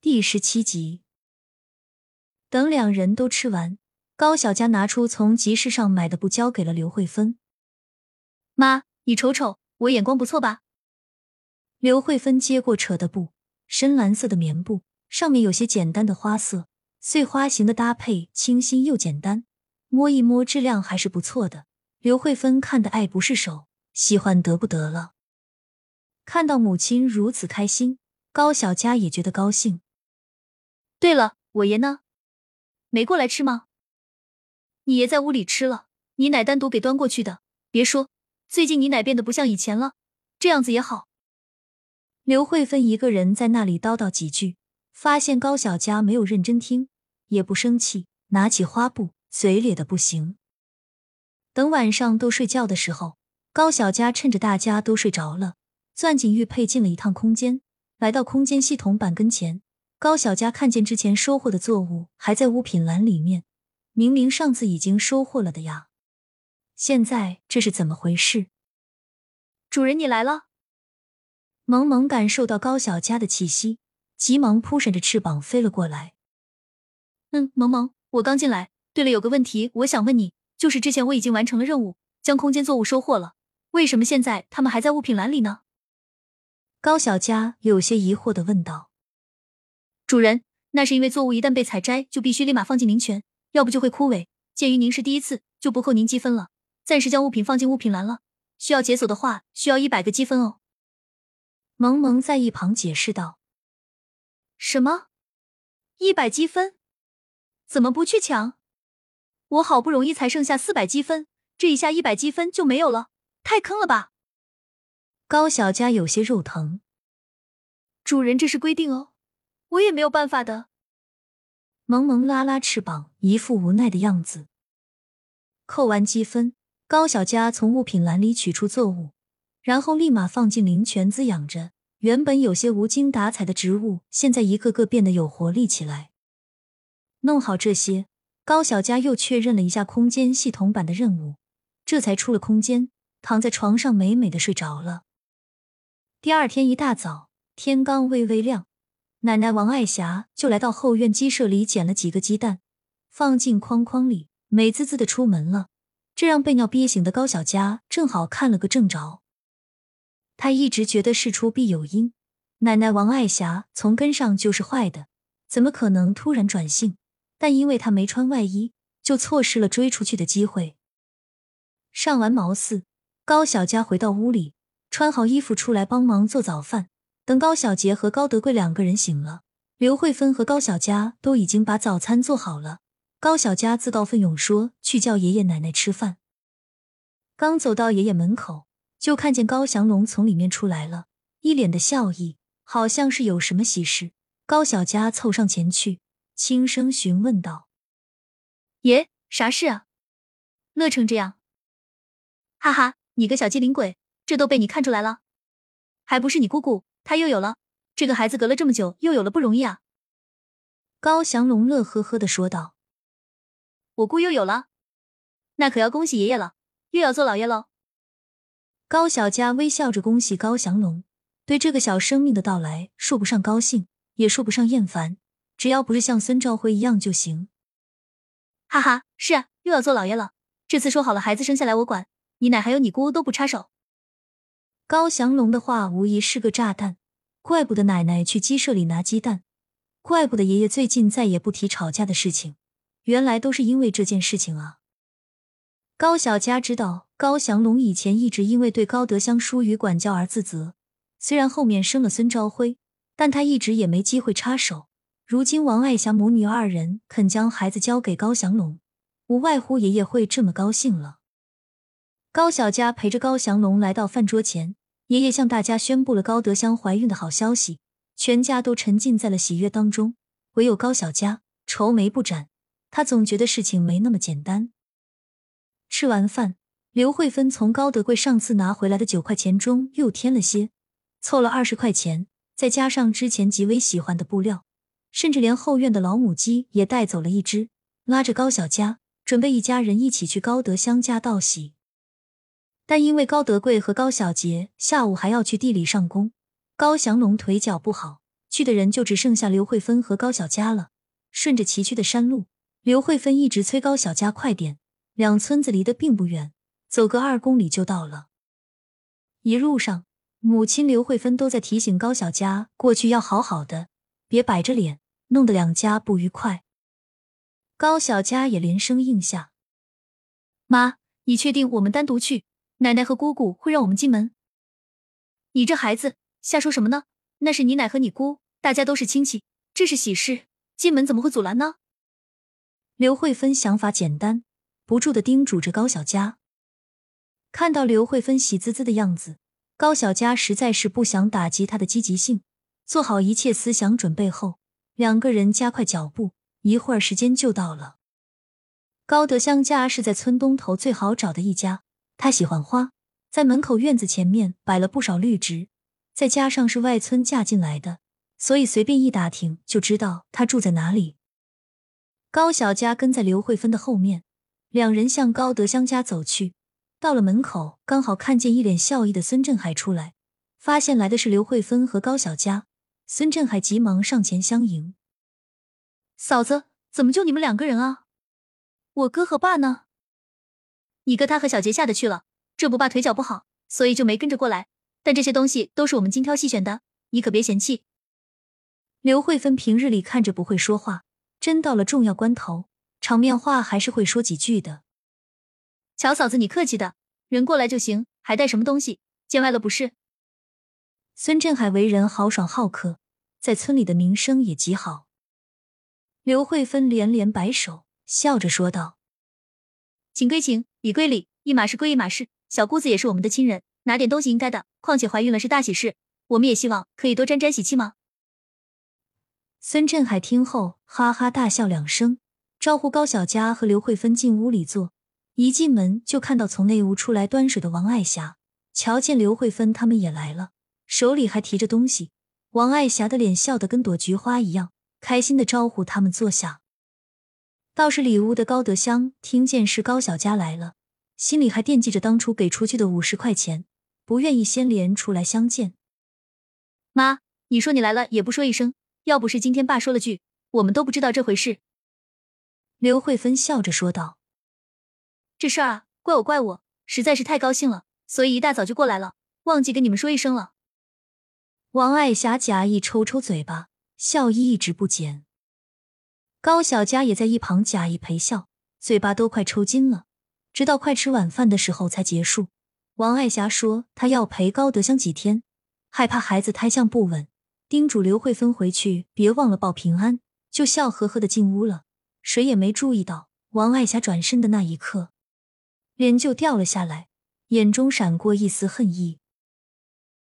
第十七集。等两人都吃完，高小佳拿出从集市上买的布交给了刘慧芬。妈，你瞅瞅，我眼光不错吧？刘慧芬接过扯的布，深蓝色的棉布，上面有些简单的花色，碎花型的搭配，清新又简单。摸一摸，质量还是不错的。刘慧芬看得爱不释手，喜欢得不得了。看到母亲如此开心，高小佳也觉得高兴。对了，我爷呢？没过来吃吗？你爷在屋里吃了，你奶单独给端过去的。别说，最近你奶变得不像以前了，这样子也好。刘慧芬一个人在那里叨叨几句，发现高小佳没有认真听，也不生气，拿起花布，嘴咧的不行。等晚上都睡觉的时候，高小佳趁着大家都睡着了，钻进玉佩进了一趟空间，来到空间系统板跟前。高小佳看见之前收获的作物还在物品栏里面，明明上次已经收获了的呀，现在这是怎么回事？主人，你来了。萌萌感受到高小佳的气息，急忙扑闪着翅膀飞了过来。嗯，萌萌，我刚进来。对了，有个问题我想问你，就是之前我已经完成了任务，将空间作物收获了，为什么现在他们还在物品栏里呢？高小佳有些疑惑的问道。主人，那是因为作物一旦被采摘，就必须立马放进灵泉，要不就会枯萎。鉴于您是第一次，就不扣您积分了，暂时将物品放进物品栏了。需要解锁的话，需要一百个积分哦。萌萌在一旁解释道：“什么？一百积分？怎么不去抢？我好不容易才剩下四百积分，这一下一百积分就没有了，太坑了吧！”高小佳有些肉疼。主人，这是规定哦，我也没有办法的。萌萌拉拉翅膀，一副无奈的样子。扣完积分，高小佳从物品栏里取出作物。然后立马放进灵泉滋养着，原本有些无精打采的植物，现在一个个变得有活力起来。弄好这些，高小佳又确认了一下空间系统版的任务，这才出了空间，躺在床上美美的睡着了。第二天一大早，天刚微微亮，奶奶王爱霞就来到后院鸡舍里捡了几个鸡蛋，放进筐筐里，美滋滋的出门了。这让被尿憋醒的高小佳正好看了个正着。他一直觉得事出必有因，奶奶王爱霞从根上就是坏的，怎么可能突然转性？但因为他没穿外衣，就错失了追出去的机会。上完茅寺，高小佳回到屋里，穿好衣服出来帮忙做早饭。等高小杰和高德贵两个人醒了，刘慧芬和高小佳都已经把早餐做好了。高小佳自告奋勇说去叫爷爷奶奶吃饭，刚走到爷爷门口。就看见高祥龙从里面出来了，一脸的笑意，好像是有什么喜事。高小佳凑上前去，轻声询问道：“爷，啥事啊？乐成这样？哈哈，你个小机灵鬼，这都被你看出来了？还不是你姑姑，他又有了这个孩子，隔了这么久又有了，不容易啊！”高祥龙乐呵呵的说道：“我姑又有了，那可要恭喜爷爷了，又要做老爷喽。”高小佳微笑着恭喜高祥龙，对这个小生命的到来说不上高兴，也说不上厌烦，只要不是像孙兆辉一样就行。哈哈，是啊，又要做老爷了。这次说好了，孩子生下来我管，你奶还有你姑都不插手。高祥龙的话无疑是个炸弹，怪不得奶奶去鸡舍里拿鸡蛋，怪不得爷爷最近再也不提吵架的事情，原来都是因为这件事情啊。高小佳知道高祥龙以前一直因为对高德香疏于管教而自责，虽然后面生了孙朝辉，但他一直也没机会插手。如今王爱霞母女二人肯将孩子交给高祥龙，无外乎爷爷会这么高兴了。高小佳陪着高祥龙来到饭桌前，爷爷向大家宣布了高德香怀孕的好消息，全家都沉浸在了喜悦当中，唯有高小佳愁眉不展，他总觉得事情没那么简单。吃完饭，刘慧芬从高德贵上次拿回来的九块钱中又添了些，凑了二十块钱，再加上之前极为喜欢的布料，甚至连后院的老母鸡也带走了一只，拉着高小佳准备一家人一起去高德香家道喜。但因为高德贵和高小杰下午还要去地里上工，高祥龙腿脚不好，去的人就只剩下刘慧芬和高小佳了。顺着崎岖的山路，刘慧芬一直催高小佳快点。两村子离得并不远，走个二公里就到了。一路上，母亲刘慧芬都在提醒高小佳过去要好好的，别摆着脸，弄得两家不愉快。高小佳也连声应下：“妈，你确定我们单独去？奶奶和姑姑会让我们进门？你这孩子瞎说什么呢？那是你奶和你姑，大家都是亲戚，这是喜事，进门怎么会阻拦呢？”刘慧芬想法简单，不住的叮嘱着高小佳。看到刘慧芬喜滋滋的样子，高小佳实在是不想打击她的积极性，做好一切思想准备后，两个人加快脚步。一会儿时间就到了。高德香家是在村东头最好找的一家，他喜欢花，在门口院子前面摆了不少绿植，再加上是外村嫁进来的，所以随便一打听就知道他住在哪里。高小佳跟在刘慧芬的后面，两人向高德香家走去。到了门口，刚好看见一脸笑意的孙振海出来，发现来的是刘慧芬和高小佳，孙振海急忙上前相迎。嫂子，怎么就你们两个人啊？我哥和爸呢？你哥他和小杰下的去了，这不爸腿脚不好，所以就没跟着过来。但这些东西都是我们精挑细选的，你可别嫌弃。刘慧芬平日里看着不会说话，真到了重要关头，场面话还是会说几句的。乔嫂子，你客气的，人过来就行，还带什么东西？见外了不是？孙振海为人豪爽好客，在村里的名声也极好。刘慧芬连连摆手，笑着说道：“请归请，礼归礼，一码事归一码事。小姑子也是我们的亲人，拿点东西应该的。况且怀孕了是大喜事，我们也希望可以多沾沾喜气嘛。”孙振海听后哈哈大笑两声，招呼高小佳和刘慧芬进屋里坐。一进门就看到从内屋出来端水的王爱霞，瞧见刘慧芬他们也来了，手里还提着东西。王爱霞的脸笑得跟朵菊花一样。开心的招呼他们坐下。倒是里屋的高德香听见是高小佳来了，心里还惦记着当初给出去的五十块钱，不愿意先连出来相见。妈，你说你来了也不说一声，要不是今天爸说了句，我们都不知道这回事。刘慧芬笑着说道：“这事儿啊，怪我怪我，实在是太高兴了，所以一大早就过来了，忘记跟你们说一声了。”王爱霞假意抽抽嘴巴。笑意一直不减，高小佳也在一旁假意陪笑，嘴巴都快抽筋了。直到快吃晚饭的时候才结束。王爱霞说她要陪高德香几天，害怕孩子胎相不稳，叮嘱刘慧芬回去别忘了报平安，就笑呵呵的进屋了。谁也没注意到，王爱霞转身的那一刻，脸就掉了下来，眼中闪过一丝恨意。